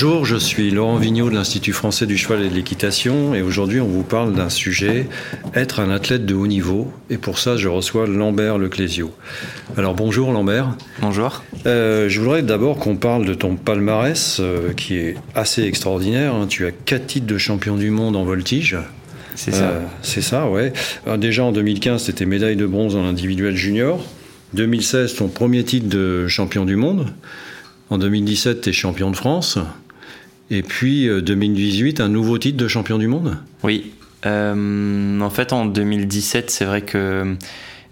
Bonjour, je suis Laurent Vigneault de l'Institut français du cheval et de l'équitation et aujourd'hui on vous parle d'un sujet, être un athlète de haut niveau et pour ça je reçois Lambert Leclésio. Alors bonjour Lambert. Bonjour. Euh, je voudrais d'abord qu'on parle de ton palmarès euh, qui est assez extraordinaire. hein. Tu as quatre titres de champion du monde en voltige. C'est ça. Euh, c'est ça, ouais. Alors, déjà en 2015, c'était médaille de bronze en individuel junior. 2016, ton premier titre de champion du monde. En 2017, tu es champion de France. Et puis euh, 2018, un nouveau titre de champion du monde? Oui. Euh, en fait, en 2017, c'est vrai que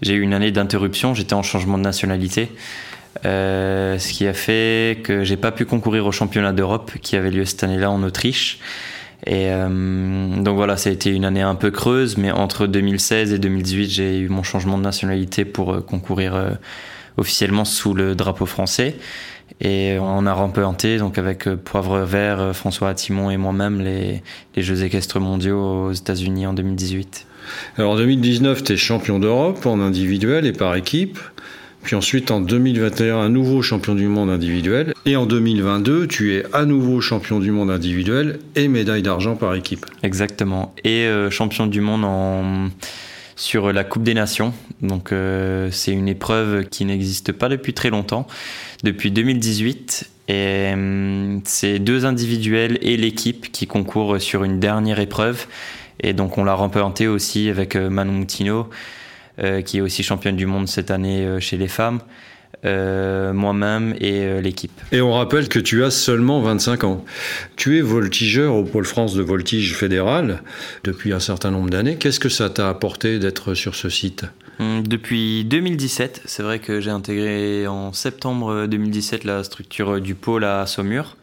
j'ai eu une année d'interruption. J'étais en changement de nationalité. Euh, ce qui a fait que j'ai pas pu concourir au championnat d'Europe qui avait lieu cette année-là en Autriche. Et euh, donc voilà, ça a été une année un peu creuse, mais entre 2016 et 2018, j'ai eu mon changement de nationalité pour euh, concourir euh, officiellement sous le drapeau français. Et on a remporté, donc avec euh, Poivre Vert, euh, François Attimon et moi-même, les, les Jeux équestres mondiaux aux États-Unis en 2018. Alors en 2019, tu es champion d'Europe en individuel et par équipe. Puis ensuite, en 2021, un nouveau champion du monde individuel. Et en 2022, tu es à nouveau champion du monde individuel et médaille d'argent par équipe. Exactement. Et euh, champion du monde en sur la Coupe des Nations. Donc euh, c'est une épreuve qui n'existe pas depuis très longtemps, depuis 2018. Et hum, c'est deux individuels et l'équipe qui concourent sur une dernière épreuve. Et donc on l'a remporté aussi avec euh, Manon Moutino, euh, qui est aussi championne du monde cette année euh, chez les femmes, euh, moi-même et euh, l'équipe. Et on rappelle que tu as seulement 25 ans. Tu es voltigeur au Pôle France de voltige fédéral depuis un certain nombre d'années. Qu'est-ce que ça t'a apporté d'être sur ce site? Depuis 2017, c'est vrai que j'ai intégré en septembre 2017 la structure du pôle à Saumur.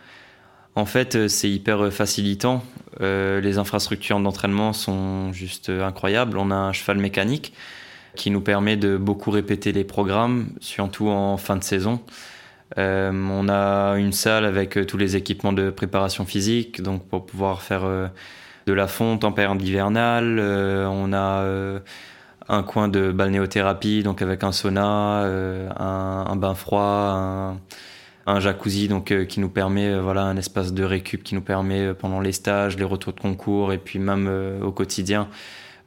En fait, euh, c'est hyper facilitant. Euh, les infrastructures d'entraînement sont juste incroyables. On a un cheval mécanique qui nous permet de beaucoup répéter les programmes, surtout en fin de saison. Euh, on a une salle avec euh, tous les équipements de préparation physique, donc pour pouvoir faire euh, de la fonte en période hivernale. Euh, on a euh, un coin de balnéothérapie, donc avec un sauna, euh, un, un bain froid, un, un jacuzzi, donc euh, qui nous permet, euh, voilà, un espace de récup qui nous permet pendant les stages, les retours de concours et puis même au quotidien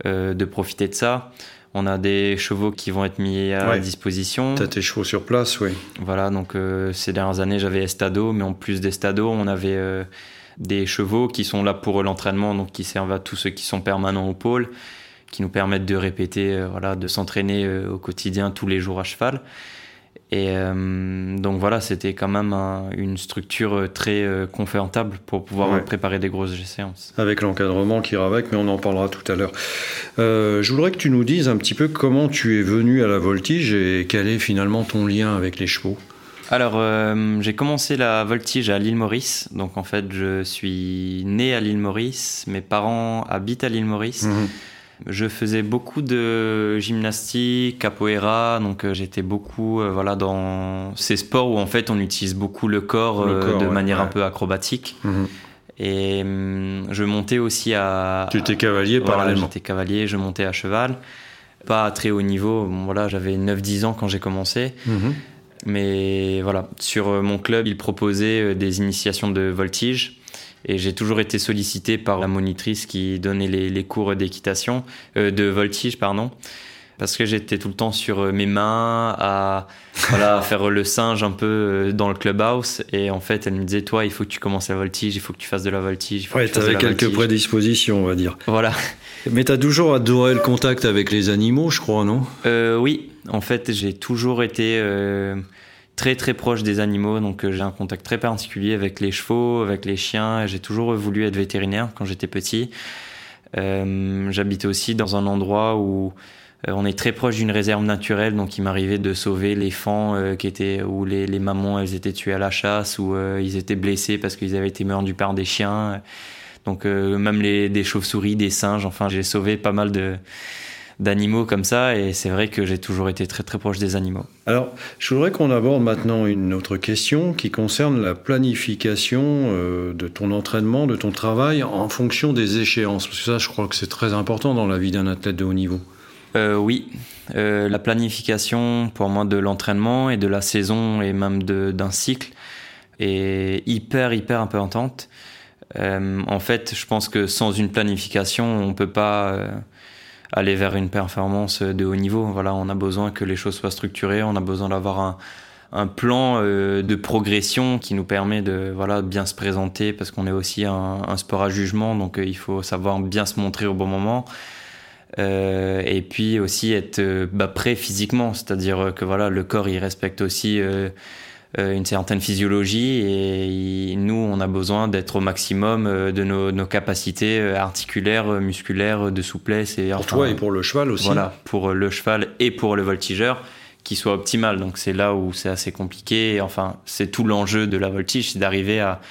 de profiter de ça. On a des chevaux qui vont être mis à Ouais. disposition. Tu as tes chevaux sur place, oui. Voilà, donc ces dernières années, j'avais Estado, mais en plus d'Estado, on avait des chevaux qui sont là pour l'entraînement, donc qui servent à tous ceux qui sont permanents au pôle, qui nous permettent de répéter, euh, voilà, de s'entraîner euh, au quotidien tous les jours à cheval. Et euh, donc voilà, c'était quand même un- une structure très euh, confortable pour pouvoir Ouais. préparer des grosses séances. Avec l'encadrement qui ira avec, mais on en parlera tout à l'heure. Euh, je voudrais que tu nous dises un petit peu comment tu es venu à la voltige et quel est finalement ton lien avec les chevaux. Alors, j'ai commencé la voltige à l'île Maurice. Donc, en fait, je suis né à l'île Maurice. Mes parents habitent à l'île Maurice. Mhm. Je faisais beaucoup de gymnastique, capoeira, donc euh, j'étais beaucoup euh, voilà dans ces sports où en fait on utilise beaucoup le corps, Le euh, corps, de ouais, manière ouais. un peu acrobatique. Mhm. Et hum, je montais aussi à. Tu étais cavalier Voilà, parallèlement. J'étais cavalier, je montais à cheval. Pas à très haut niveau. Bon, voilà, j'avais 9-10 ans quand j'ai commencé. Mhm. Mais voilà, sur mon club, ils proposaient des initiations de voltige. Et j'ai toujours été sollicité par la monitrice qui donnait les, les cours d'équitation, euh, de voltige, pardon. Parce que j'étais tout le temps sur euh, mes mains, à, voilà, à faire le singe un peu euh, dans le clubhouse. Et en fait, elle me disait, toi, il faut que tu commences la voltige, il faut que tu fasses de la voltige. Il faut Ouais, que tu avais quelques voltige. prédispositions, on va dire. Voilà. Mais tu as toujours adoré le contact avec les animaux, je crois, non? Euh, oui, en fait, j'ai toujours été euh, très très proche des animaux, donc euh, j'ai un contact très particulier avec les chevaux, avec les chiens. J'ai toujours voulu être vétérinaire quand j'étais petit. Euh, J'habitais aussi dans un endroit où euh, on est très proche d'une réserve naturelle, donc il m'arrivait de sauver les fans qui étaient où les, les mamans elles étaient tuées à la chasse ou ils étaient blessés parce qu'ils avaient été mordus par des chiens. Donc même les, des chauves-souris, des singes, enfin j'ai sauvé pas mal de d'animaux comme ça. Et c'est vrai que j'ai toujours été très très proche des animaux. Alors, je voudrais qu'on aborde maintenant une autre question qui concerne la planification euh, de ton entraînement, de ton travail en fonction des échéances. Parce que ça, je crois que c'est très important dans la vie d'un athlète de haut niveau. Euh, oui, euh, la planification pour moi de l'entraînement et de la saison et même d'un cycle est hyper hyper importante. Euh, en fait, je pense que sans une planification, on peut pas aller vers une performance de haut niveau. Voilà, on a besoin que les choses soient structurées, on a besoin d'avoir un, un, plan euh, de progression qui nous permet de voilà bien se présenter parce qu'on est aussi un, un, sport à jugement, donc il faut savoir bien se montrer au bon moment. et puis aussi être bah, prêt physiquement, c'est-à-dire que voilà le corps il respecte aussi euh, une certaine physiologie et nous, on a besoin d'être au maximum euh, de nos, nos, capacités euh, articulaires, musculaires, de souplesse. Et, pour toi et pour le cheval aussi. Voilà, pour le cheval et pour le voltigeur qui soit optimal. Donc c'est là où c'est assez compliqué. Enfin, c'est tout l'enjeu de la voltige, c'est d'arriver à,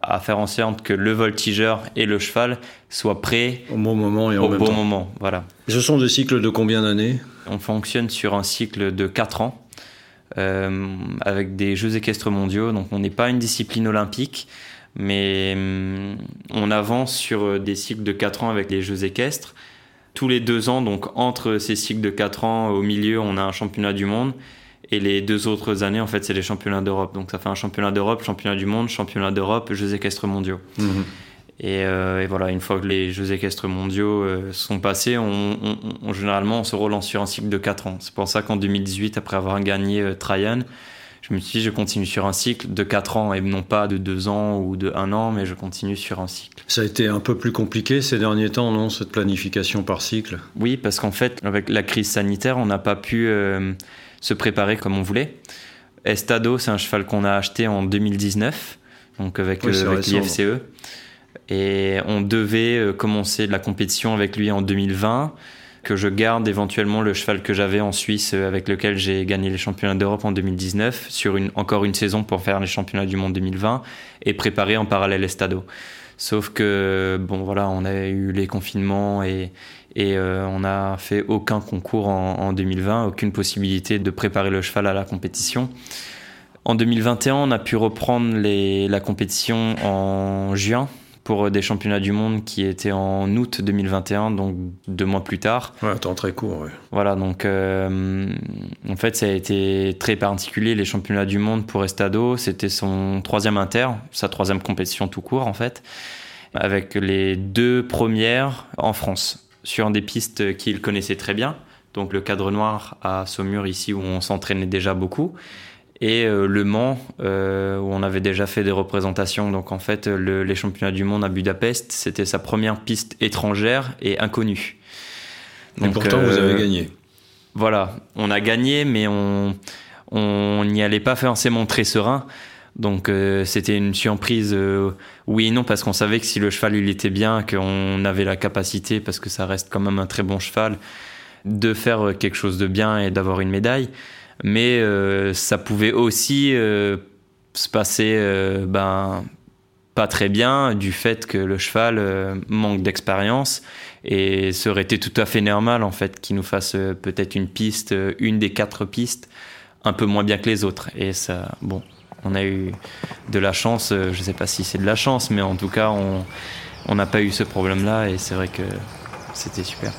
à faire en sorte que le voltigeur et le cheval soient prêts au bon moment et en au même bon temps. moment. Voilà. Ce sont des cycles de combien d'années? On fonctionne sur un cycle de 4 ans. Euh, avec des Jeux équestres mondiaux. Donc on n'est pas une discipline olympique, mais euh, on avance sur euh, des cycles de 4 ans avec les Jeux équestres. Tous les deux ans, donc entre ces cycles de 4 ans, au milieu, on a un championnat du monde. Et les deux autres années, en fait, c'est les championnats d'Europe. Donc ça fait un championnat d'Europe, championnat du monde, championnat d'Europe, Jeux équestres mondiaux. Mmh. Et, euh, et, voilà, une fois que les Jeux équestres mondiaux euh, sont passés, on, on, on, généralement on se relance sur un cycle de 4 ans. C'est pour ça qu'en 2018, après avoir gagné euh, Tryon, je me suis dit je continue sur un cycle de 4 ans et non pas de 2 ans ou de 1 an, mais je continue sur un cycle. Ça a été un peu plus compliqué ces derniers temps, non, cette planification par cycle? Oui, parce qu'en fait, avec la crise sanitaire, on n'a pas pu euh, se préparer comme on voulait. Estado, c'est un cheval qu'on a acheté en 2019, donc avec, oui, avec l'IFCE. Et on devait euh, commencer la compétition avec lui en 2020, que je garde éventuellement le cheval que j'avais en Suisse euh, avec lequel j'ai gagné les championnats d'Europe en 2019 sur encore une saison pour faire les championnats du monde 2020 et préparer en parallèle Estado. Sauf que, bon voilà, on a eu les confinements et, euh, on n'a fait aucun concours en, en 2020, aucune possibilité de préparer le cheval à la compétition. En 2021, on a pu reprendre la compétition en juin pour des championnats du monde qui étaient en août 2021, donc deux mois plus tard. Ouais, temps très court. Ouais. Voilà, donc euh, en fait, ça a été très particulier. Les championnats du monde pour Estado, c'était son troisième inter, sa troisième compétition tout court en fait, avec les deux premières en France sur des pistes qu'il connaissait très bien. Donc le cadre noir à Saumur ici où on s'entraînait déjà beaucoup et euh, Le Mans euh, où on avait déjà fait des représentations. Donc en fait, le, les championnats du monde à Budapest, c'était sa première piste étrangère et inconnue. Donc, et pourtant, euh, vous avez gagné. Voilà, on a gagné, mais on on n'y allait pas forcément très serein. Donc euh, c'était une surprise, euh, oui et non, parce qu'on savait que si le cheval il était bien, qu'on avait la capacité, parce que ça reste quand même un très bon cheval, de faire quelque chose de bien et d'avoir une médaille mais euh, ça pouvait aussi euh, se passer euh, ben, pas très bien du fait que le cheval manque d'expérience et ça aurait été tout à fait normal en fait qu'il nous fasse peut-être une piste, une des quatre pistes, un peu moins bien que les autres. Et ça, bon, on a eu de la chance, je sais pas si c'est de la chance, mais en tout cas, on n'a pas eu ce problème-là et c'est vrai que c'était super.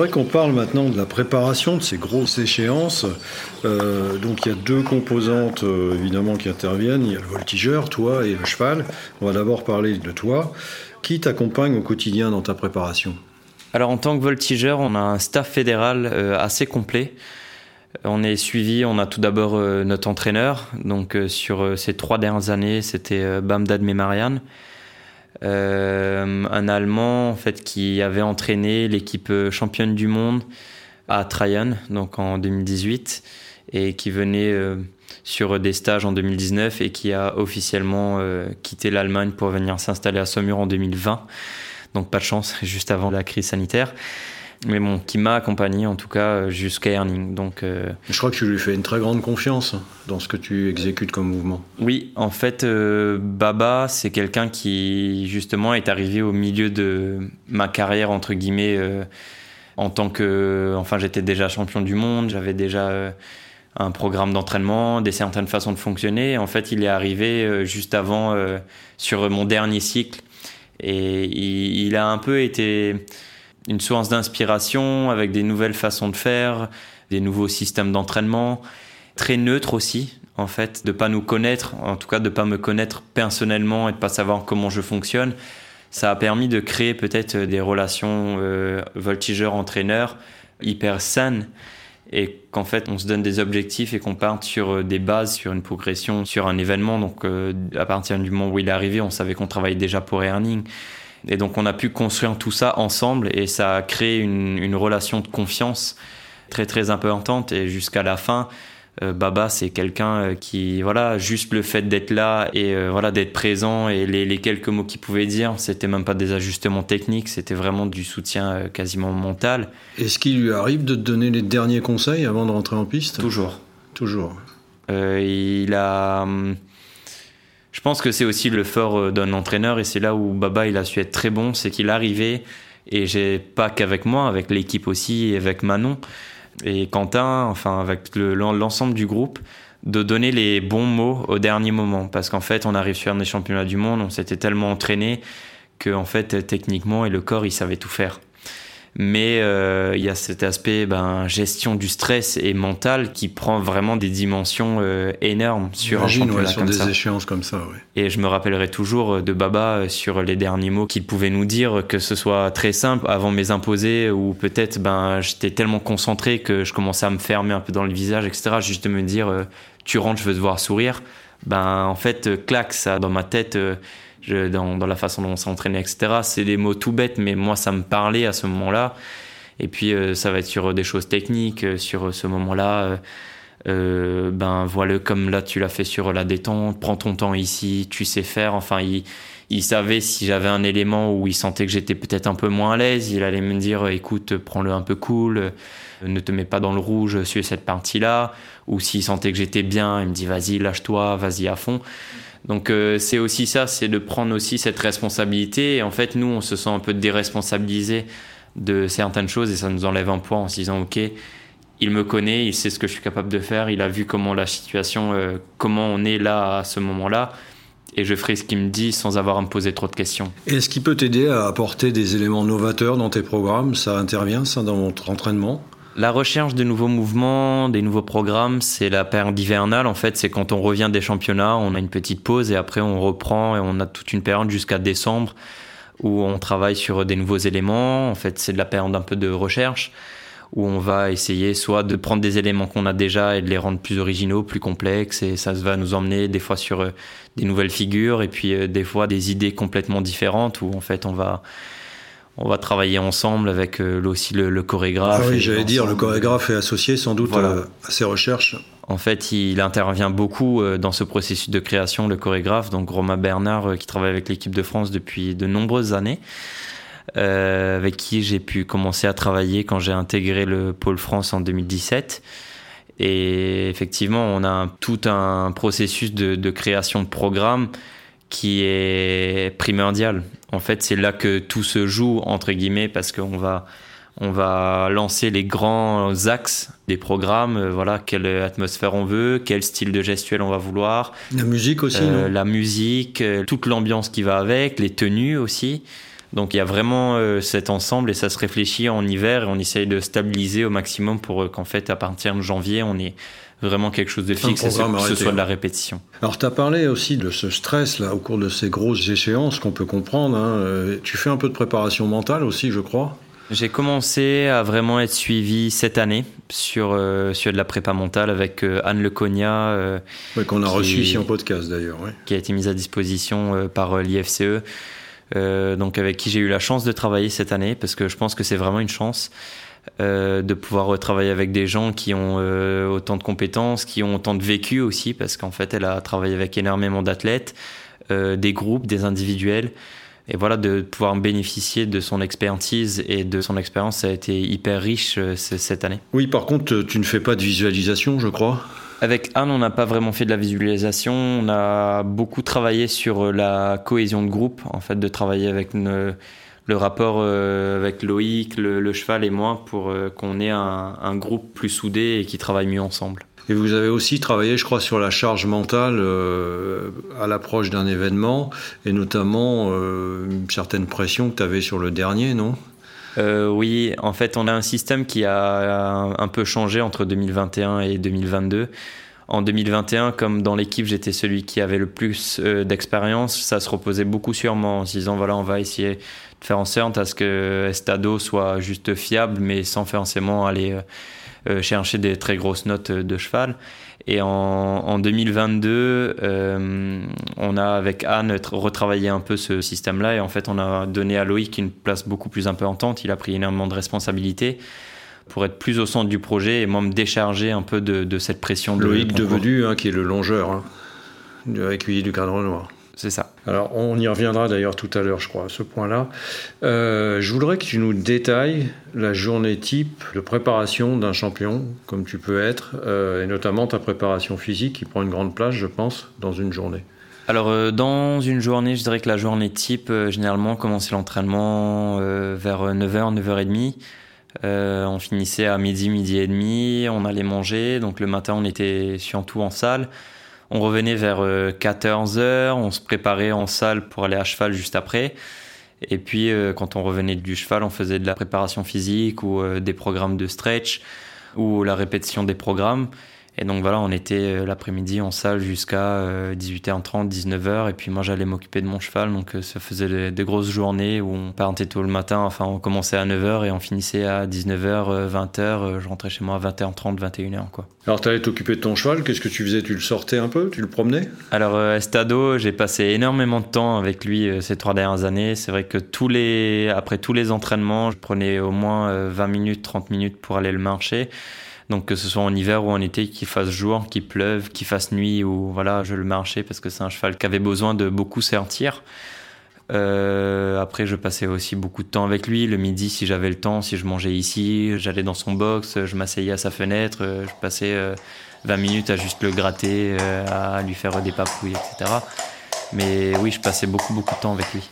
Voudrais qu'on parle maintenant de la préparation de ces grosses échéances. Euh, donc il y a deux composantes euh, évidemment qui interviennent. Il y a le voltigeur, toi et le cheval. On va d'abord parler de toi. Qui t'accompagne au quotidien dans ta préparation? Alors en tant que voltigeur, on a un staff fédéral euh, assez complet. On est suivi, on a tout d'abord notre entraîneur. Donc sur ces trois dernières années, c'était Bamdad Memarian. Euh, un Allemand en fait qui avait entraîné l'équipe championne du monde à Tryon, donc en 2018, et qui venait sur des stages en 2019 et qui a officiellement quitté l'Allemagne pour venir s'installer à Saumur en 2020. Donc pas de chance, juste avant la crise sanitaire mais bon, qui m'a accompagné en tout cas jusqu'à Erning. Donc, euh, Je crois que tu lui fais une très grande confiance dans ce que tu exécutes comme mouvement. Oui, en fait, euh, Baba, c'est quelqu'un qui justement est arrivé au milieu de ma carrière, entre guillemets, euh, en tant que... Enfin, j'étais déjà champion du monde, j'avais déjà un programme d'entraînement, des certaines façons de fonctionner. En fait, il est arrivé juste avant, sur mon dernier cycle, et il, il a un peu été une source d'inspiration avec des nouvelles façons de faire, des nouveaux systèmes d'entraînement, très neutre aussi en fait, de pas nous connaître, en tout cas de pas me connaître personnellement et de pas savoir comment je fonctionne. Ça a permis de créer peut-être des relations euh, voltigeur-entraîneur hyper saines et qu'en fait on se donne des objectifs et qu'on parte sur euh, des bases, sur une progression, sur un événement. Donc euh, à partir du moment où il est arrivé, on savait qu'on travaillait déjà pour Earning. Et donc on a pu construire tout ça ensemble et ça a créé une, une relation de confiance très très importante et jusqu'à la fin. Euh, Baba, c'est quelqu'un euh, qui, voilà, juste le fait d'être là et euh, voilà d'être présent et les, les quelques mots qu'il pouvait dire, c'était même pas des ajustements techniques, c'était vraiment du soutien quasiment mental. Est-ce qu'il lui arrive de te donner les derniers conseils avant de rentrer en piste? Toujours. Toujours. il a hum, je pense que c'est aussi le fort euh, d'un entraîneur et c'est là où Baba il a su être très bon, c'est qu'il arrivait et j'ai pas qu'avec moi, avec l'équipe aussi et avec Manon et Quentin, enfin avec l'ensemble du groupe, de donner les bons mots au dernier moment. Parce qu'en fait on arrive sur des championnats du monde, on s'était tellement entraîné que en fait techniquement et le corps il savait tout faire mais euh, il y a cet aspect ben, gestion du stress et mental qui prend vraiment des dimensions euh, énormes sur un championnat sur des échéances comme ça. Ouais. Et je me rappellerai toujours euh, de Baba sur les derniers mots qu'il pouvait nous dire, que ce soit très simple avant mes imposés ou peut-être ben j'étais tellement concentré que je commençais à me fermer un peu dans le visage, etc. Juste de me dire tu rentres, je veux te voir sourire. Ben en fait claque ça dans ma tête dans, la façon dont on s'entraînait, etc. C'est des mots tout bêtes, mais moi, ça me parlait à ce moment-là. Et puis, euh, ça va être sur des choses techniques, euh, sur ce moment-là. Euh, ben voilà, comme là, tu l'as fait sur la détente, prends ton temps ici, tu sais faire. Enfin, il, il savait si j'avais un élément où il sentait que j'étais peut-être un peu moins à l'aise, il allait me dire écoute, prends-le un peu cool, ne te mets pas dans le rouge sur cette partie-là. Ou s'il sentait que j'étais bien, il me dit vas-y, lâche-toi, vas-y à fond. Donc euh, c'est aussi ça, c'est de prendre aussi cette responsabilité. Et en fait, nous, on se sent un peu déresponsabilisé de certaines choses et ça nous enlève un poids en se disant, OK, il me connaît, il sait ce que je suis capable de faire, il a vu comment la situation, euh, comment on est là à ce moment-là. Et je ferai ce qu'il me dit sans avoir à me poser trop de questions. Est-ce qu'il peut t'aider à apporter des éléments novateurs dans tes programmes? Ça intervient, ça, dans votre entraînement? La recherche de nouveaux mouvements, des nouveaux programmes, c'est la période hivernale. En fait, c'est quand on revient des championnats, on a une petite pause et après on reprend et on a toute une période jusqu'à décembre où on travaille sur des nouveaux éléments. En fait, c'est de la période un peu de recherche où on va essayer soit de prendre des éléments qu'on a déjà et de les rendre plus originaux, plus complexes, et ça va nous emmener des fois sur euh, des nouvelles figures, et puis euh, des fois des idées complètement différentes, où en fait on va on va travailler ensemble avec euh, aussi le, chorégraphe. Ah oui, j'allais dire, le chorégraphe est associé sans doute euh, à ces recherches. En fait, il intervient beaucoup euh, dans ce processus de création, le chorégraphe, donc Romain Bernard, qui travaille avec l'équipe de France depuis de nombreuses années, avec qui j'ai pu commencer à travailler quand j'ai intégré le pôle France en 2017. Et effectivement, on a tout un processus de, de création de programmes qui est primordial. En fait, c'est là que tout se joue, entre guillemets, parce qu'on va, on va lancer les grands axes des programmes, euh, voilà, quelle atmosphère on veut, quel style de gestuel on va vouloir. La musique aussi, euh, La musique, euh, toute l'ambiance qui va avec, les tenues aussi. Donc il y a vraiment cet ensemble et ça se réfléchit en hiver et on essaye de stabiliser au maximum pour qu'en fait à partir de janvier on ait vraiment quelque chose de fixe et que ce soit de la répétition. Alors tu as parlé aussi de ce stress là au cours de ces grosses échéances qu'on peut comprendre. Hein. Euh, tu fais un peu de préparation mentale aussi, je crois. J'ai commencé à vraiment être suivi cette année sur, euh, sur de la prépa mentale avec euh, Anne Leconia. qu'on a reçu ici en podcast d'ailleurs. Qui a été mise à disposition par l'IFCE. donc avec qui j'ai eu la chance de travailler cette année parce que je pense que c'est vraiment une chance. De pouvoir travailler avec des gens qui ont autant de compétences, qui ont autant de vécu aussi, parce qu'en fait, elle a travaillé avec énormément d'athlètes, des groupes, des individuels. Et voilà, de pouvoir bénéficier de son expertise et de son expérience, ça a été hyper riche cette année. Oui, par contre, tu ne fais pas de visualisation, je crois? Avec Anne, on n'a pas vraiment fait de la visualisation. On a beaucoup travaillé sur euh, la cohésion de groupe, en fait, de travailler avec le rapport euh, avec Loïc, le, cheval et moi pour euh, qu'on ait un, groupe plus soudé et qui travaille mieux ensemble. Et vous avez aussi travaillé, je crois, sur la charge mentale à l'approche d'un événement, et notamment une certaine pression que tu avais sur le dernier, non? Euh, oui, en fait, on a un système qui a un peu changé entre 2021 et 2022. En 2021, comme dans l'équipe, j'étais celui qui avait le plus euh, d'expérience, ça se reposait beaucoup sur moi en se disant voilà, on va essayer de faire en sorte à ce que Estado soit juste fiable, mais sans forcément aller euh, chercher des très grosses notes de cheval. Et en, 2022, euh, on a avec Anne retravaillé un peu ce système-là et en fait on a donné à Loïc une place beaucoup plus importante. Il a pris énormément de responsabilités pour être plus au centre du projet et moi me décharger un peu de, cette pression. De Loïc devenu, hein, qui est le longeur, hein, écuyer du cadre noir. C'est ça. Alors, on y reviendra d'ailleurs tout à l'heure, je crois, à ce point-là. Euh, je voudrais que tu nous détailles la journée type de préparation d'un champion, comme tu peux être, euh, et notamment ta préparation physique qui prend une grande place, je pense, dans une journée. Alors, euh, dans une journée, je dirais que la journée type, généralement, commençait l'entraînement vers 9h, 9h30. On finissait à midi, midi et demi, on allait manger. Donc le matin, on était surtout en salle. On revenait vers 14 euh, on se préparait en salle pour aller à cheval juste après. Et puis, euh, quand on revenait du cheval, on faisait de la préparation physique ou euh, des programmes de stretch ou la répétition des programmes. Et donc voilà, on était euh, l'après-midi en salle jusqu'à 18h30, euh, 19h. Et puis moi, j'allais m'occuper de mon cheval. Donc euh, ça faisait des, grosses journées où on partait tôt le matin. Enfin, on commençait à 9h et on finissait à 19h, 20h. Je rentrais chez moi à 20h30, 21h. Quoi. Alors, tu allais t'occuper de ton cheval. Qu'est-ce que tu faisais? Tu le sortais un peu? Tu le promenais? Alors, Estado, j'ai passé énormément de temps avec lui ces trois dernières années. C'est vrai que tous les, après tous les entraînements, je prenais au moins 20 minutes, 30 minutes pour aller le marcher. Donc que ce soit en hiver ou en été, qu'il fasse jour, qu'il pleuve, qu'il fasse nuit, ou voilà, je le marchais parce que c'est un cheval qui avait besoin de beaucoup sortir. Euh, après, je passais aussi beaucoup de temps avec lui. Le midi, si j'avais le temps, si je mangeais ici, j'allais dans son box, je m'asseyais à sa fenêtre, euh, je passais 20 euh, minutes à juste le gratter, à lui faire des papouilles, etc. Mais oui, je passais beaucoup, beaucoup de temps avec lui.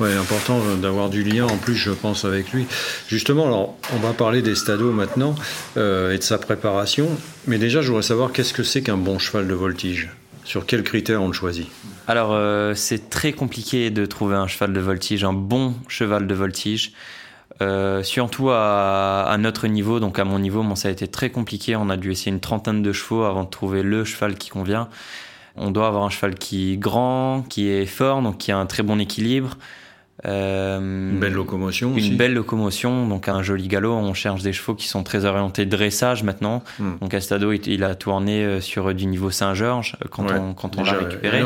Important d'avoir du lien en plus, je pense, avec lui. Justement, alors, on va parler des stados maintenant euh, et de sa préparation. Mais déjà, je voudrais savoir qu'est-ce que c'est qu'un bon cheval de voltige? Sur quels critères on le choisit? Alors, euh, c'est très compliqué de trouver un cheval de voltige, un bon cheval de voltige. Euh, surtout à, notre niveau, donc à mon niveau, moi ça a été très compliqué. On a dû essayer une trentaine de chevaux avant de trouver le cheval qui convient. On doit avoir un cheval qui est grand, qui est fort, donc qui a un très bon équilibre, une belle locomotion Une belle locomotion, donc un joli galop. On cherche des chevaux qui sont très orientés dressage maintenant. Hmm. Donc Astado, il, a tourné euh, sur euh, du niveau Saint-Georges quand on, quand on l'a récupéré.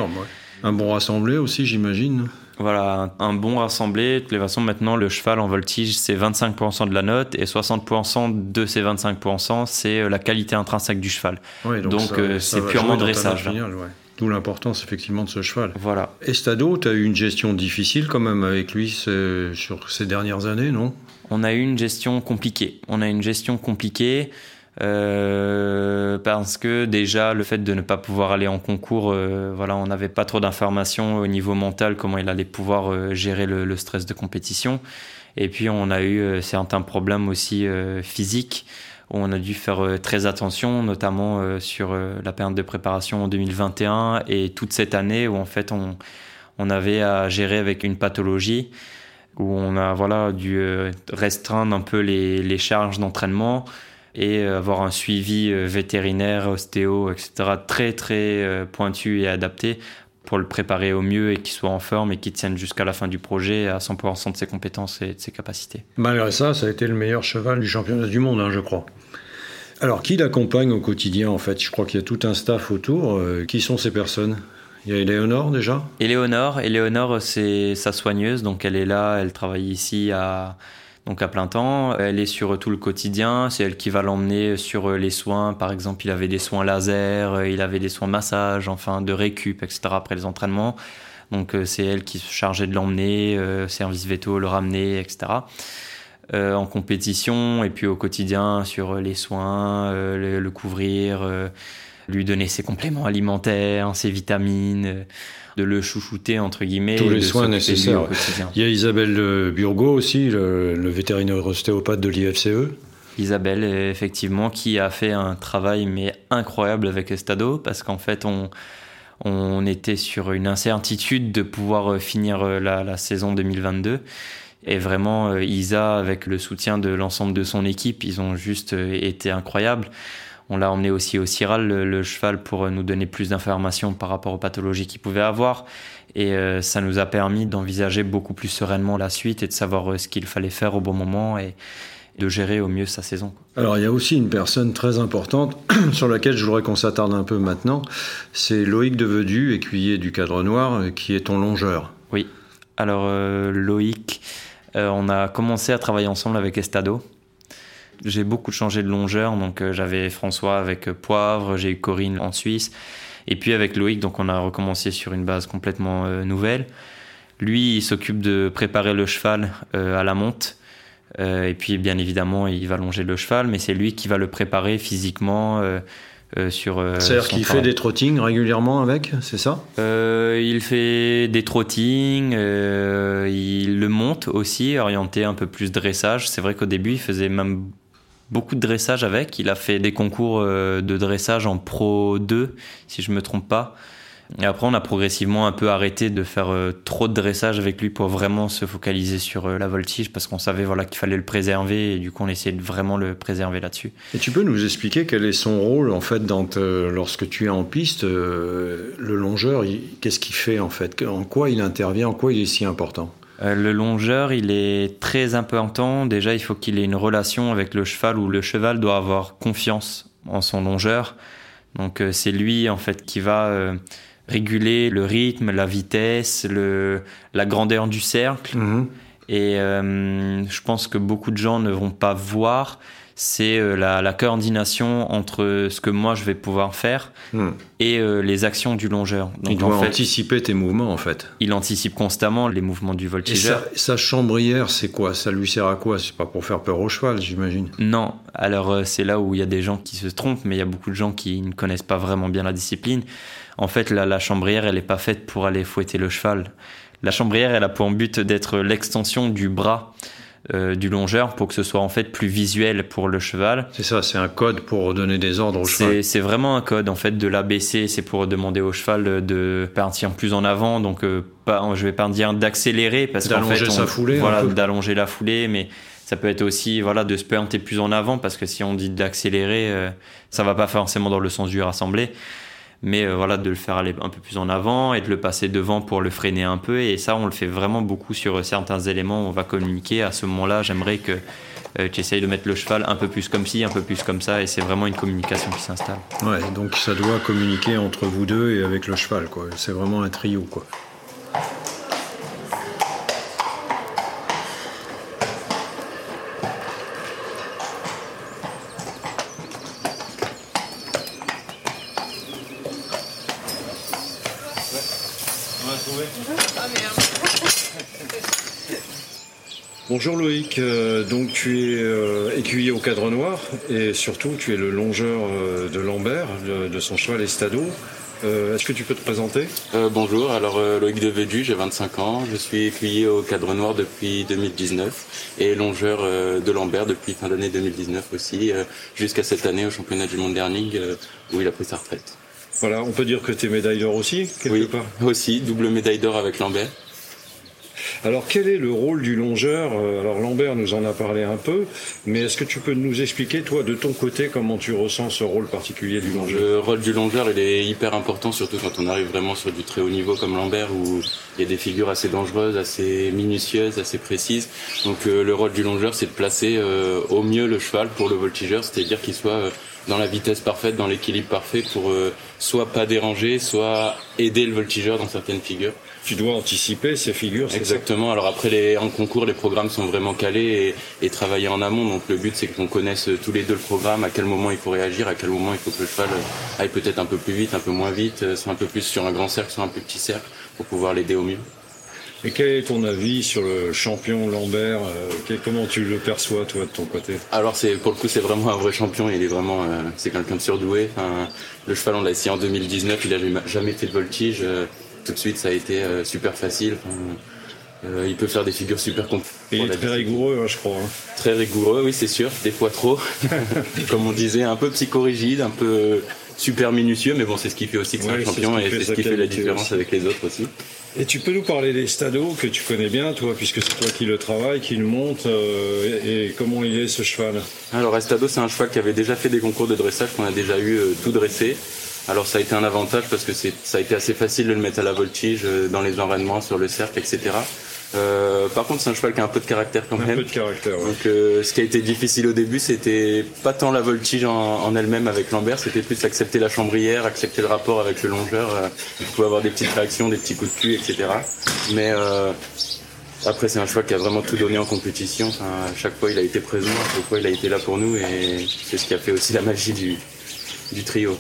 Un bon rassemblé aussi, j'imagine. Voilà, un, bon rassemblé. De toutes les façons, maintenant, le cheval en voltige, c'est 25% de la note et 60% de ces 25%, c'est la qualité intrinsèque du cheval. donc, c'est purement dressage. D'où l'importance effectivement de ce cheval. Voilà. Estado, tu as eu une gestion difficile quand même avec lui sur ces dernières années, non? On a eu une gestion compliquée. On a une gestion compliquée euh, parce que déjà le fait de ne pas pouvoir aller en concours, euh, voilà, on n'avait pas trop d'informations au niveau mental comment il allait pouvoir euh, gérer le, le, stress de compétition. Et puis on a eu certains problèmes aussi physiques on a dû faire euh, très attention, notamment euh, sur euh, la période de préparation en 2021 et toute cette année où en fait on, on avait à gérer avec une pathologie où on a voilà dû restreindre un peu les, les charges d'entraînement et avoir un suivi vétérinaire, ostéo, etc. très très pointu et adapté pour le préparer au mieux et qu'il soit en forme et qu'il tienne jusqu'à la fin du projet à 100% de ses compétences et de ses capacités. Malgré ça, ça a été le meilleur cheval du championnat du monde, hein, je crois. Alors, qui l'accompagne au quotidien en fait? Je crois qu'il y a tout un staff autour. qui sont ces personnes? Il y a Éléonore déjà? Éléonore, Éléonore c'est sa soigneuse, donc elle est là, elle travaille ici à, donc à plein temps. Elle est sur tout le quotidien, c'est elle qui va l'emmener sur les soins. Par exemple, il avait des soins laser, il avait des soins massage, enfin de récup, etc. après les entraînements. Donc euh, c'est elle qui se chargeait de l'emmener, euh, service veto, le ramener, etc. Euh, en compétition et puis au quotidien sur les soins, le, couvrir lui donner ses compléments alimentaires, ses vitamines, de le chouchouter entre guillemets. Tous les soins nécessaires. Il y a Isabelle Burgot aussi, le, vétérinaire ostéopathe de l'IFCE. Isabelle, effectivement, qui a fait un travail mais incroyable avec Estado parce qu'en fait on on était sur une incertitude de pouvoir finir la, la saison 2022. Et vraiment, Isa, avec le soutien de l'ensemble de son équipe, ils ont juste été incroyables. On l'a emmené aussi au Ciral, le, cheval, pour nous donner plus d'informations par rapport aux pathologies qu'il pouvait avoir. Et euh, ça nous a permis d'envisager beaucoup plus sereinement la suite et de savoir euh, ce qu'il fallait faire au bon moment et de gérer au mieux sa saison. Alors il y a aussi une personne très importante sur laquelle je voudrais qu'on s'attarde un peu maintenant. C'est Loïc Devedu, écuyer du cadre noir, euh, qui est ton longeur. Oui. Alors Loïc, on a commencé à travailler ensemble avec Estado j'ai beaucoup changé de longeur, donc euh, j'avais François avec euh, Poivre, j'ai eu Corinne en Suisse, et puis avec Loïc, donc on a recommencé sur une base complètement euh, nouvelle. Lui, il s'occupe de préparer le cheval à la monte, et puis bien évidemment, il va longer le cheval, mais c'est lui qui va le préparer physiquement. sur C'est-à-dire qu'il fait des trottings régulièrement avec, c'est ça? Il fait des trottings, il le monte aussi, orienté un peu plus dressage. C'est vrai qu'au début, il faisait même beaucoup de dressage avec. Il a fait des concours euh, de dressage en Pro 2, si je me trompe pas. Et après, on a progressivement un peu arrêté de faire euh, trop de dressage avec lui pour vraiment se focaliser sur euh, la voltige parce qu'on savait voilà, qu'il fallait le préserver et du coup, on essayait de vraiment le préserver là-dessus. Et tu peux nous expliquer quel est son rôle en fait lorsque tu es en piste Le longeur, qu'est-ce qu'il fait en fait? En quoi il intervient? En quoi il est si important? Euh, le longeur, il est très important. Déjà, il faut qu'il ait une relation avec le cheval où le cheval doit avoir confiance en son longeur. Donc, euh, c'est lui, en fait, qui va euh, réguler le rythme, la vitesse, le, la grandeur du cercle. Mhm. Et je pense que beaucoup de gens ne vont pas voir c'est euh, la, coordination entre ce que moi je vais pouvoir faire hmm. et euh, les actions du longeur. Donc, il doit anticiper tes mouvements en fait. Il anticipe constamment les mouvements du voltigeur. Et sa, chambrière, c'est quoi? Ça lui sert à quoi? C'est pas pour faire peur au cheval, j'imagine Non. Alors euh, c'est là où il y a des gens qui se trompent, mais il y a beaucoup de gens qui ne connaissent pas vraiment bien la discipline. En fait, la, la chambrière, elle n'est pas faite pour aller fouetter le cheval. La chambrière, elle a pour but d'être l'extension du bras. Euh, du longeur pour que ce soit en fait plus visuel pour le cheval. C'est ça, c'est un code pour donner des ordres au cheval. C'est vraiment un code en fait de l'abaisser, c'est pour demander au cheval de partir plus en avant, donc euh, pas, je vais pas dire d'accélérer parce qu'en fait, sa foulée, voilà, d'allonger la foulée, mais ça peut être aussi voilà de se pointer plus en avant parce que si on dit d'accélérer, euh, ça va pas forcément dans le sens du rassemblé mais euh, voilà de le faire aller un peu plus en avant et de le passer devant pour le freiner un peu. Et ça on le fait vraiment beaucoup sur certains éléments on va communiquer. À ce moment-là j'aimerais que euh, tu essayes de mettre le cheval un peu plus comme ci un peu plus comme ça. Et c'est vraiment une communication qui s'installe. Ouais donc ça doit communiquer entre vous deux et avec le cheval quoi. C'est vraiment un trio quoi Bonjour Loïc, euh, donc tu es euh, écuyer au cadre noir et surtout tu es le longeur euh, de Lambert, de, son cheval Estado. Est-ce que tu peux te présenter? Bonjour, alors Loïc Devedu, j'ai 25 ans, je suis écuyer au cadre noir depuis 2019 et longeur de Lambert depuis fin d'année 2019 aussi, jusqu'à cette année au championnat du monde dernier où il a pris sa retraite. Voilà, on peut dire que tu es médaille d'or aussi, quelque oui, aussi, double médaille d'or avec Lambert. Alors quel est le rôle du longeur euh, Alors Lambert nous en a parlé un peu, mais est-ce que tu peux nous expliquer, toi, de ton côté, comment tu ressens ce rôle particulier du longeur Le rôle du longeur, il est hyper important, surtout quand on arrive vraiment sur du très haut niveau comme Lambert, où il y a des figures assez dangereuses, assez minutieuses, assez précises. Donc euh, le rôle du longeur, c'est de placer euh, au mieux le cheval pour le voltigeur, c'est-à-dire qu'il soit dans la vitesse parfaite, dans l'équilibre parfait pour soit pas déranger, soit aider le voltigeur dans certaines figures. Tu dois anticiper ces figures. Exactement. Alors après, les, en concours, les programmes sont vraiment calés et, et travaillés en amont. Donc le but, c'est qu'on connaisse tous les deux le programme, à quel moment il faut réagir, à quel moment il faut que le cheval aille peut-être un peu plus vite, un peu moins vite, euh, soit un peu plus sur un grand cercle, soit un plus petit cercle, pour pouvoir l'aider au mieux. Et quel est ton avis sur le champion Lambert euh, Comment tu le perçois toi de ton côté? Alors c'est pour le coup c'est vraiment un vrai champion. Il est vraiment euh, c'est quelqu'un de surdoué. Enfin, le cheval on l'a essayé en 2019. Il a jamais fait de voltige. Euh, tout de suite ça a été super facile. il peut faire des figures super complexes. Et il est très rigoureux, hein, je crois. Hein. Très rigoureux, oui, c'est sûr. Des fois trop. Comme on disait, un peu psychorigide, un peu super minutieux, mais bon, c'est ce qui fait aussi que c'est un champion et c'est ce qui fait la différence avec les autres aussi. Et tu peux nous parler des stados que tu connais bien, toi, puisque c'est toi qui le travaille, qui le monte, euh, et, comment il est ce cheval? Alors Estado, c'est un cheval qui avait déjà fait des concours de dressage, qu'on a déjà eu euh, tout dressé. Alors ça a été un avantage parce que ça a été assez facile de le mettre à la voltige euh, dans les enraînements, sur le cercle, etc. Euh, par contre, c'est un cheval qui a un peu de caractère quand même. Un peu de caractère. Donc, euh, ce qui a été difficile au début, c'était pas tant la voltige en, elle-même avec Lambert, c'était plus accepter la chambrière, accepter le rapport avec le longeur. Euh, il pouvait avoir des petites réactions, des petits coups de cul, etc. Mais après, c'est un cheval qui a vraiment tout donné en compétition. Enfin, à chaque fois, il a été présent, à chaque fois, il a été là pour nous, et c'est ce qui a fait aussi la magie du, du trio.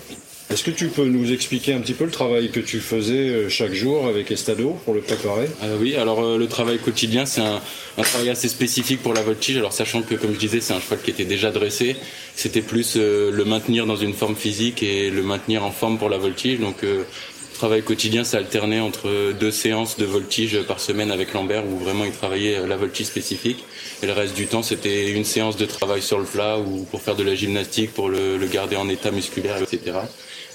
Est-ce que tu peux nous expliquer un petit peu le travail que tu faisais euh, chaque jour avec Estado pour le préparer? Euh, Oui, alors euh, le travail quotidien, c'est un, travail assez spécifique pour la voltige. Alors sachant que, comme je disais, c'est un cheval qui était déjà dressé, c'était plus le maintenir dans une forme physique et le maintenir en forme pour la voltige. Donc le travail quotidien, ça alternait entre deux séances de voltige par semaine avec Lambert où vraiment il travaillait la voltige spécifique. Et le reste du temps, c'était une séance de travail sur le plat ou pour faire de la gymnastique, pour le, le garder en état musculaire, etc.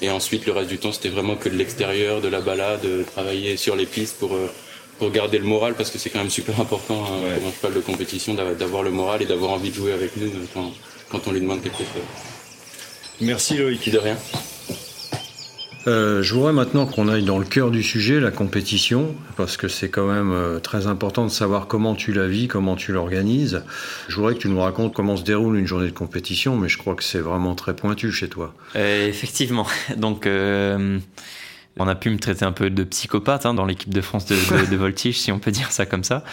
Et ensuite, le reste du temps, c'était vraiment que de l'extérieur, de la balade, travailler sur les pistes pour, euh, pour garder le moral, parce que c'est quand même super important hein, pour un cheval de compétition d'avoir le moral et d'avoir envie de jouer avec nous quand, quand on lui demande quelque chose. Merci Loïc. De rien. Euh, je voudrais maintenant qu'on aille dans le cœur du sujet, la compétition, parce que c'est quand même euh, très important de savoir comment tu la vis, comment tu l'organises. Je voudrais que tu nous racontes comment se déroule une journée de compétition, mais je crois que c'est vraiment très pointu chez toi. Euh, effectivement. Donc, on a pu me traiter un peu de psychopathe hein, dans l'équipe de France de, de voltige, si on peut dire ça comme ça.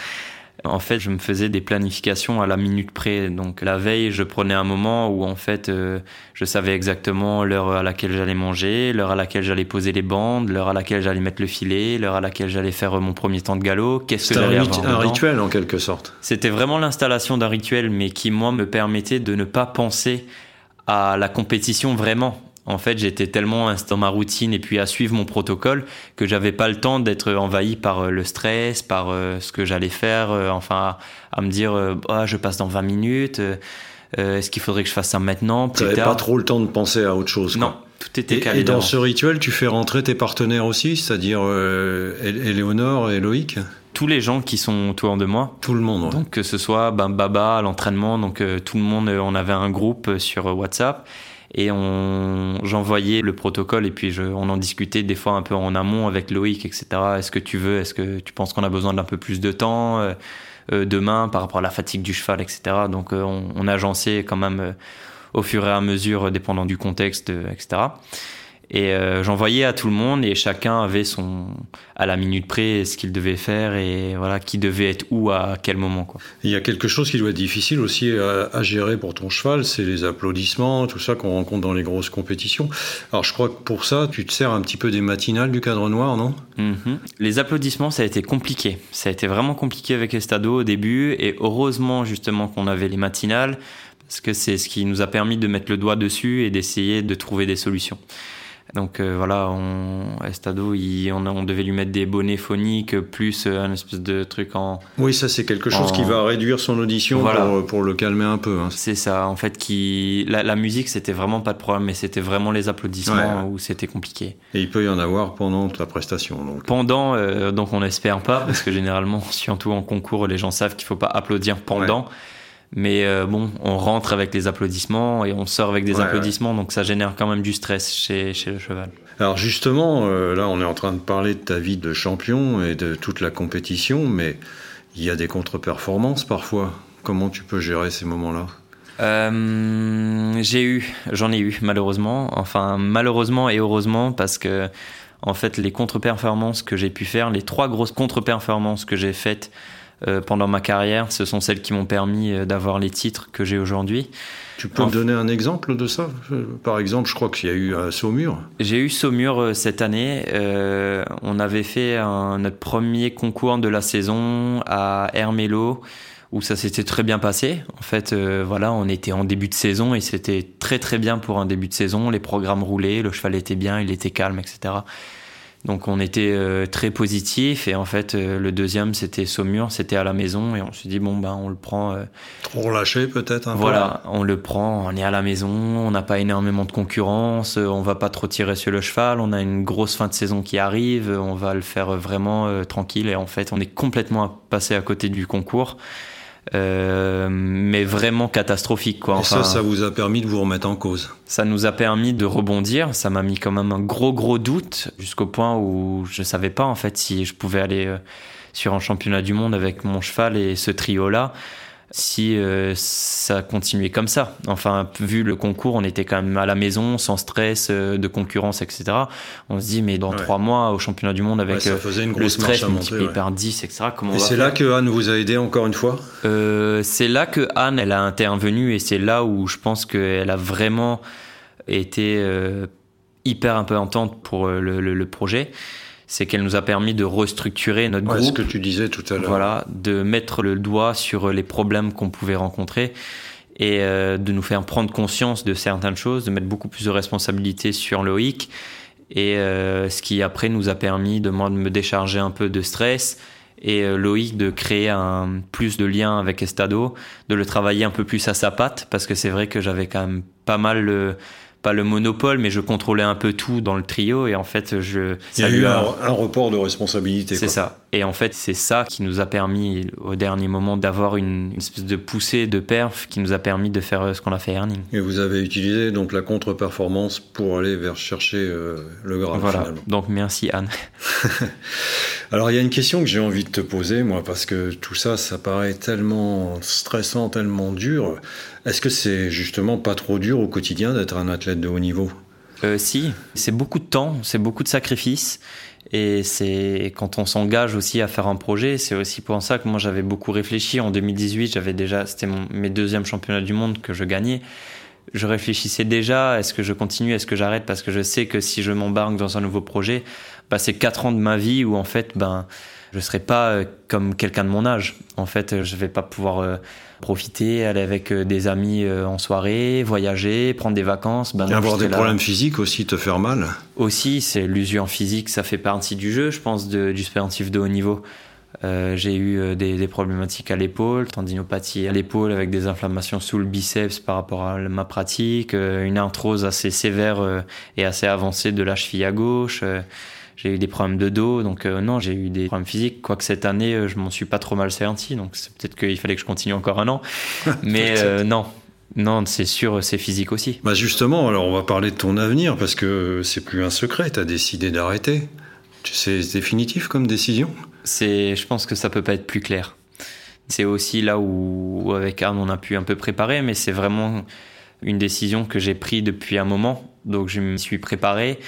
En fait, je me faisais des planifications à la minute près. Donc la veille, je prenais un moment où en fait, euh, je savais exactement l'heure à laquelle j'allais manger, l'heure à laquelle j'allais poser les bandes, l'heure à laquelle j'allais mettre le filet, l'heure à laquelle j'allais faire mon premier temps de galop. Qu'est-ce que j'allais avoir un rituel en quelque sorte. C'était vraiment l'installation d'un rituel, mais qui moi me permettait de ne pas penser à la compétition vraiment. En fait, j'étais tellement dans ma routine et puis à suivre mon protocole que j'avais pas le temps d'être envahi par euh, le stress, par euh, ce que j'allais faire, euh, enfin à me dire oh, je passe dans 20 minutes, est-ce qu'il faudrait que je fasse ça maintenant Tu n'avais pas trop le temps de penser à autre chose. Non, tout était calme. Et dans ce rituel, tu fais rentrer tes partenaires aussi, c'est-à-dire Éléonore et Loïc? Tous les gens qui sont autour de moi. Tout le monde. Donc que ce soit ben, Baba à l'entraînement, donc tout le monde, on avait un groupe sur WhatsApp et on j'envoyais le protocole et puis on en discutait des fois un peu en amont avec Loïc etc est-ce que tu veux est-ce que tu penses qu'on a besoin d'un peu plus de temps euh, euh, demain par rapport à la fatigue du cheval etc donc euh, on, on agençait quand même au fur et à mesure dépendant du contexte etc et euh, j'envoyais à tout le monde et chacun avait son à la minute près ce qu'il devait faire et voilà qui devait être où à quel moment quoi. Il y a quelque chose qui doit être difficile aussi à, gérer pour ton cheval, c'est les applaudissements, tout ça qu'on rencontre dans les grosses compétitions. Alors je crois que pour ça, tu te sers un petit peu des matinales du cadre noir, non? Mhm. Les applaudissements, ça a été compliqué. Ça a été vraiment compliqué avec Estado au début et heureusement justement qu'on avait les matinales parce que c'est ce qui nous a permis de mettre le doigt dessus et d'essayer de trouver des solutions. Donc euh, voilà, on, Estado, il, on, on, devait lui mettre des bonnets phoniques plus euh, un espèce de truc en. Oui, ça c'est quelque chose en... qui va réduire son audition voilà. pour, pour, le calmer un peu. Hein. C'est ça, en fait, qui la, la musique c'était vraiment pas de problème, mais c'était vraiment les applaudissements ouais. où c'était compliqué. Et il peut y en avoir pendant la prestation. Donc. Pendant, euh, donc on espère pas, parce que généralement, surtout en concours, les gens savent qu'il faut pas applaudir pendant. Ouais. Mais euh, bon, on rentre avec les applaudissements et on sort avec des ouais, applaudissements, ouais. donc ça génère quand même du stress chez, chez le cheval. Alors justement, euh, là on est en train de parler de ta vie de champion et de toute la compétition, mais il y a des contre-performances parfois. Comment tu peux gérer ces moments-là? Euh, J'ai eu, j'en ai eu malheureusement. Enfin malheureusement et heureusement parce que en fait les contre-performances que j'ai pu faire, les trois grosses contre-performances que j'ai faites pendant ma carrière, ce sont celles qui m'ont permis euh, d'avoir les titres que j'ai aujourd'hui. Tu peux me donner un exemple de ça? Par exemple, je crois qu'il y a eu euh, Saumur. J'ai eu Saumur cette année. Euh, on avait fait un, notre premier concours de la saison à Hermélo où ça s'était très bien passé. En fait, euh, voilà, on était en début de saison et c'était très très bien pour un début de saison. Les programmes roulaient, le cheval était bien, il était calme, etc. Donc on était euh, très positif et en fait euh, le deuxième c'était Saumur, c'était à la maison et on s'est dit bon ben on le prend. Euh, Trop relâché peut-être un Voilà, peu. on le prend, on est à la maison, on n'a pas énormément de concurrence, on va pas trop tirer sur le cheval, on a une grosse fin de saison qui arrive, on va le faire vraiment tranquille et en fait on est complètement passé à côté du concours. Euh, mais vraiment catastrophique. Quoi. Enfin, Et ça, ça vous a permis de vous remettre en cause Ça nous a permis de rebondir. Ça m'a mis quand même un gros, gros doute jusqu'au point où je savais pas en fait si je pouvais aller euh, sur un championnat du monde avec mon cheval et ce trio-là si euh, ça continuait comme ça. Enfin, vu le concours, on était quand même à la maison, sans stress euh, de concurrence, etc. On se dit, mais dans ouais. trois mois, au championnat du monde, avec ouais, euh, le stress multiplié ouais. par 10, etc., comment Et c'est là que Anne vous a aidé encore une fois? Euh, C'est là que Anne, elle a intervenu et c'est là où je pense qu'elle a vraiment été hyper importante pour le, le, le projet c'est qu'elle nous a permis de restructurer notre ouais, groupe. ce que tu disais tout à l'heure. Voilà, de mettre le doigt sur les problèmes qu'on pouvait rencontrer et euh, de nous faire prendre conscience de certaines choses, de mettre beaucoup plus de responsabilités sur Loïc et euh, ce qui après nous a permis de moi de me décharger un peu de stress et euh, Loïc de créer un plus de lien avec Estado, de le travailler un peu plus à sa patte parce que c'est vrai que j'avais quand même pas mal le pas le monopole, mais je contrôlais un peu tout dans le trio et en fait, je. Il y a eu un, un, report de responsabilité. C'est ça. Et en fait, c'est ça qui nous a permis au dernier moment d'avoir une, espèce de poussée de perf qui nous a permis de faire ce qu'on a fait Herning. Et vous avez utilisé donc la contre-performance pour aller vers chercher euh, le Graal. Voilà. Finalement. Donc merci Anne. Alors il y a une question que j'ai envie de te poser, moi, parce que tout ça, ça paraît tellement stressant, tellement dur. Est-ce que c'est justement pas trop dur au quotidien d'être un athlète de haut niveau? Euh, Si, c'est beaucoup de temps, c'est beaucoup de sacrifices. Et c'est quand on s'engage aussi à faire un projet, c'est aussi pour ça que moi j'avais beaucoup réfléchi. En 2018, j'avais déjà, c'était mes deuxièmes championnats du monde que je gagnais. Je réfléchissais déjà, est-ce que je continue, est-ce que j'arrête? Parce que je sais que si je m'embarque dans un nouveau projet, bah, c'est quatre ans de ma vie où en fait, ben, je serai pas comme quelqu'un de mon âge. En fait, je vais pas pouvoir euh, profiter, aller avec des amis euh, en soirée, voyager, prendre des vacances. Ben, avoir des là. problèmes physiques aussi, te faire mal. Aussi, c'est l'usure physique, ça fait partie du jeu, je pense, de, du sportif de haut niveau. Euh, j'ai eu des, des, problématiques à l'épaule, tendinopathie à l'épaule avec des inflammations sous le biceps par rapport à ma pratique, une arthrose assez sévère et assez avancée de la cheville à gauche. J'ai eu des problèmes de dos, donc euh, non, j'ai eu des problèmes physiques. Quoique cette année, euh, je m'en suis pas trop mal senti, donc c'est peut-être qu'il fallait que je continue encore un an. Mais euh, non, non, c'est sûr, c'est physique aussi. Bah justement, alors on va parler de ton avenir parce que c'est plus un secret. Tu as décidé d'arrêter. C'est définitif comme décision? C'est, je pense que ça peut pas être plus clair. C'est aussi là où, avec Arne, on a pu un peu préparer, mais c'est vraiment une décision que j'ai prise depuis un moment. Donc je me suis préparé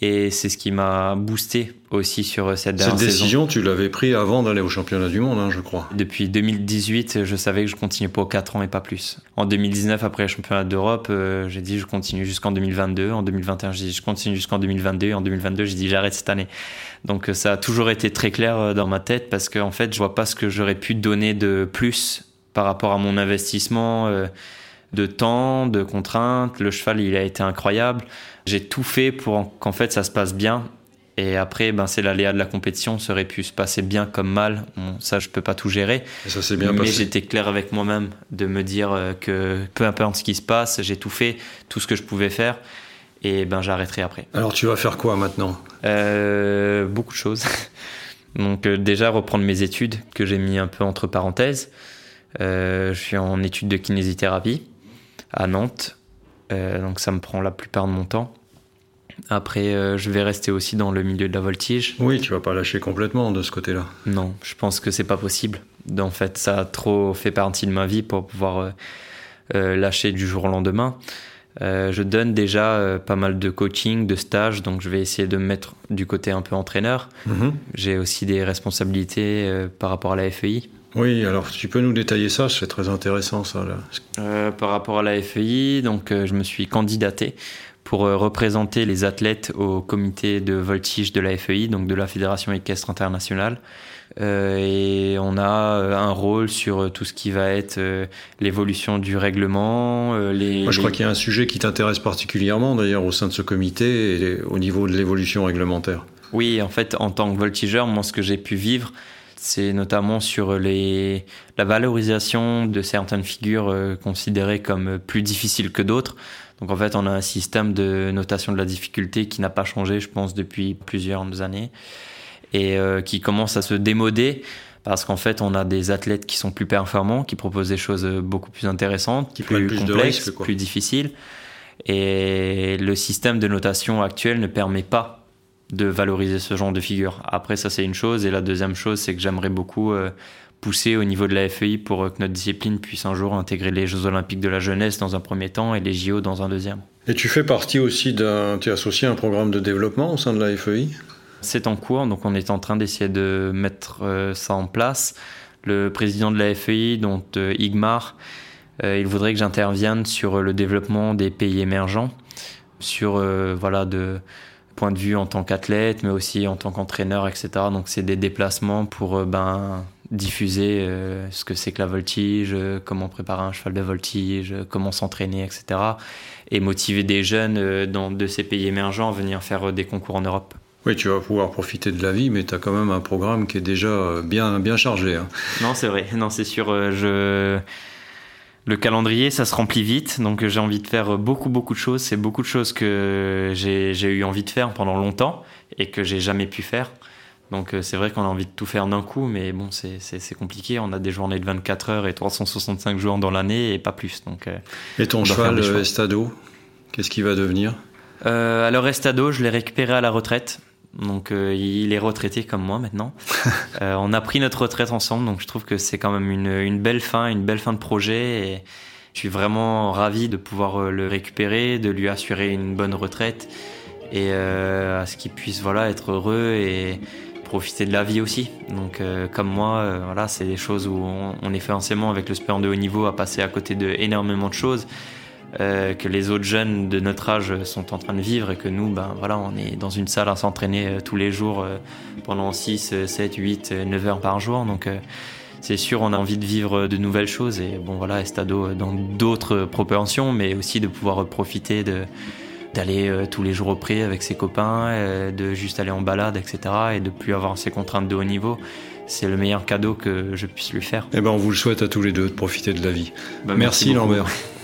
et c'est ce qui m'a boosté aussi sur cette dernière Cette décision, saison. tu l'avais pris avant d'aller au championnat du monde, hein, je crois. Depuis 2018, je savais que je continuais pour 4 ans et pas plus. En 2019, après le championnat d'Europe, euh, j'ai dit je continue jusqu'en 2022. En 2021, j'ai dit je continue jusqu'en 2022. Et en 2022, j'ai dit j'arrête cette année. Donc ça a toujours été très clair dans ma tête parce qu'en fait, je vois pas ce que j'aurais pu donner de plus par rapport à mon investissement. Euh, de temps, de contraintes. Le cheval, il a été incroyable. J'ai tout fait pour qu'en fait ça se passe bien. Et après, ben, c'est l'aléa de la compétition. Ça aurait pu se passer bien comme mal. ça, je peux pas tout gérer. Et ça s'est bien Mais passé. j'étais clair avec moi-même de me dire euh, que peu importe ce qui se passe, j'ai tout fait, tout ce que je pouvais faire. Et ben, j'arrêterai après. Alors, tu vas faire quoi maintenant? Euh, beaucoup de choses. Donc euh, déjà reprendre mes études que j'ai mis un peu entre parenthèses. Euh, je suis en études de kinésithérapie à Nantes. Euh, donc ça me prend la plupart de mon temps. Après, euh, je vais rester aussi dans le milieu de la voltige. Oui, tu vas pas lâcher complètement de ce côté-là. Non, je pense que c'est pas possible. En fait, ça a trop fait partie de ma vie pour pouvoir euh, lâcher du jour au lendemain. Euh, je donne déjà pas mal de coaching, de stages, donc je vais essayer de me mettre du côté un peu entraîneur. Mhm. J'ai aussi des responsabilités par rapport à la FEI. Oui, alors tu peux nous détailler ça, c'est très intéressant ça. Là. Euh, par rapport à la FEI, donc euh, je me suis candidaté pour euh, représenter les athlètes au comité de voltige de la FEI, donc de la Fédération équestre internationale. Et on a un rôle sur tout ce qui va être l'évolution du règlement. les, Moi, je crois qu'il y a un sujet qui t'intéresse particulièrement d'ailleurs au sein de ce comité et au niveau de l'évolution réglementaire. Oui, en fait, en tant que voltigeur, moi, ce que j'ai pu vivre, c'est notamment sur les, la valorisation de certaines figures euh, considérées comme plus difficiles que d'autres. Donc, en fait, on a un système de notation de la difficulté qui n'a pas changé, je pense, depuis plusieurs années et euh, qui commence à se démoder parce qu'en fait, on a des athlètes qui sont plus performants, qui proposent des choses euh, beaucoup plus intéressantes, Qui plus, plus complexes, risques, plus difficiles. Et le système de notation actuel ne permet pas de valoriser ce genre de figure. Après, ça, c'est une chose. Et la deuxième chose, c'est que j'aimerais beaucoup euh, pousser au niveau de la FEI pour euh, que notre discipline puisse un jour intégrer les Jeux Olympiques de la jeunesse dans un premier temps et les JO dans un deuxième. Et tu fais partie aussi d'un. Tu es associé à un programme de développement au sein de la FEI C'est en cours, donc on est en train d'essayer de mettre euh, ça en place. Le président de la FEI, dont Igmar, il voudrait que j'intervienne sur le développement des pays émergents, sur voilà de point de vue en tant qu'athlète, mais aussi en tant qu'entraîneur, etc. Donc c'est des déplacements pour euh, ben diffuser euh, ce que c'est que la voltige, euh, comment préparer un cheval de voltige, euh, comment s'entraîner, etc. Et motiver des jeunes euh, dans, de ces pays émergents à venir faire euh, des concours en Europe. Oui, tu vas pouvoir profiter de la vie, mais tu as quand même un programme qui est déjà bien, bien chargé. hein. Non, c'est vrai. Non, c'est sûr. euh, Je... Le calendrier, ça se remplit vite. Donc, j'ai envie de faire beaucoup, beaucoup de choses. C'est beaucoup de choses que j'ai eu envie de faire pendant longtemps et que j'ai jamais pu faire. Donc, euh, c'est vrai qu'on a envie de tout faire d'un coup, mais bon, c'est- compliqué. On a des journées de 24 heures et 365 jours dans l'année et pas plus. Donc, euh, Et ton cheval euh. Estado, qu'est-ce qu'il va devenir? Euh, alors Estado, je l'ai récupéré à la retraite. Donc euh, il est retraité comme moi maintenant. Euh, on a pris notre retraite ensemble, donc je trouve que c'est quand même une, une belle fin, une belle fin de projet. Et je suis vraiment ravi de pouvoir euh, le récupérer, de lui assurer une bonne retraite et euh, à ce qu'il puisse voilà être heureux et profiter de la vie aussi. Donc comme moi, voilà, c'est des choses où on, on est forcément avec le sport de haut niveau à passer à côté de énormément de choses euh, que les autres jeunes de notre âge sont en train de vivre et que nous, ben voilà, on est dans une salle à s'entraîner euh, tous les jours euh, pendant 6, 7, 8, 9 heures par jour. Donc c'est sûr, on a envie de vivre de nouvelles choses et bon voilà, Estado dans d'autres proportions, mais aussi de pouvoir profiter de d'aller tous les jours au pré avec ses copains, de juste aller en balade, etc. et de plus avoir ces contraintes de haut niveau. C'est le meilleur cadeau que je puisse lui faire. Eh ben, on vous le souhaite à tous les deux de profiter de la vie. Ben, Merci. Lambert.